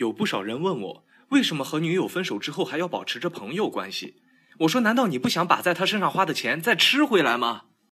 有不少人问我为什么和女友分手之后还要保持着朋友关系？我说难道你不想把在她身上花的钱再吃回来吗？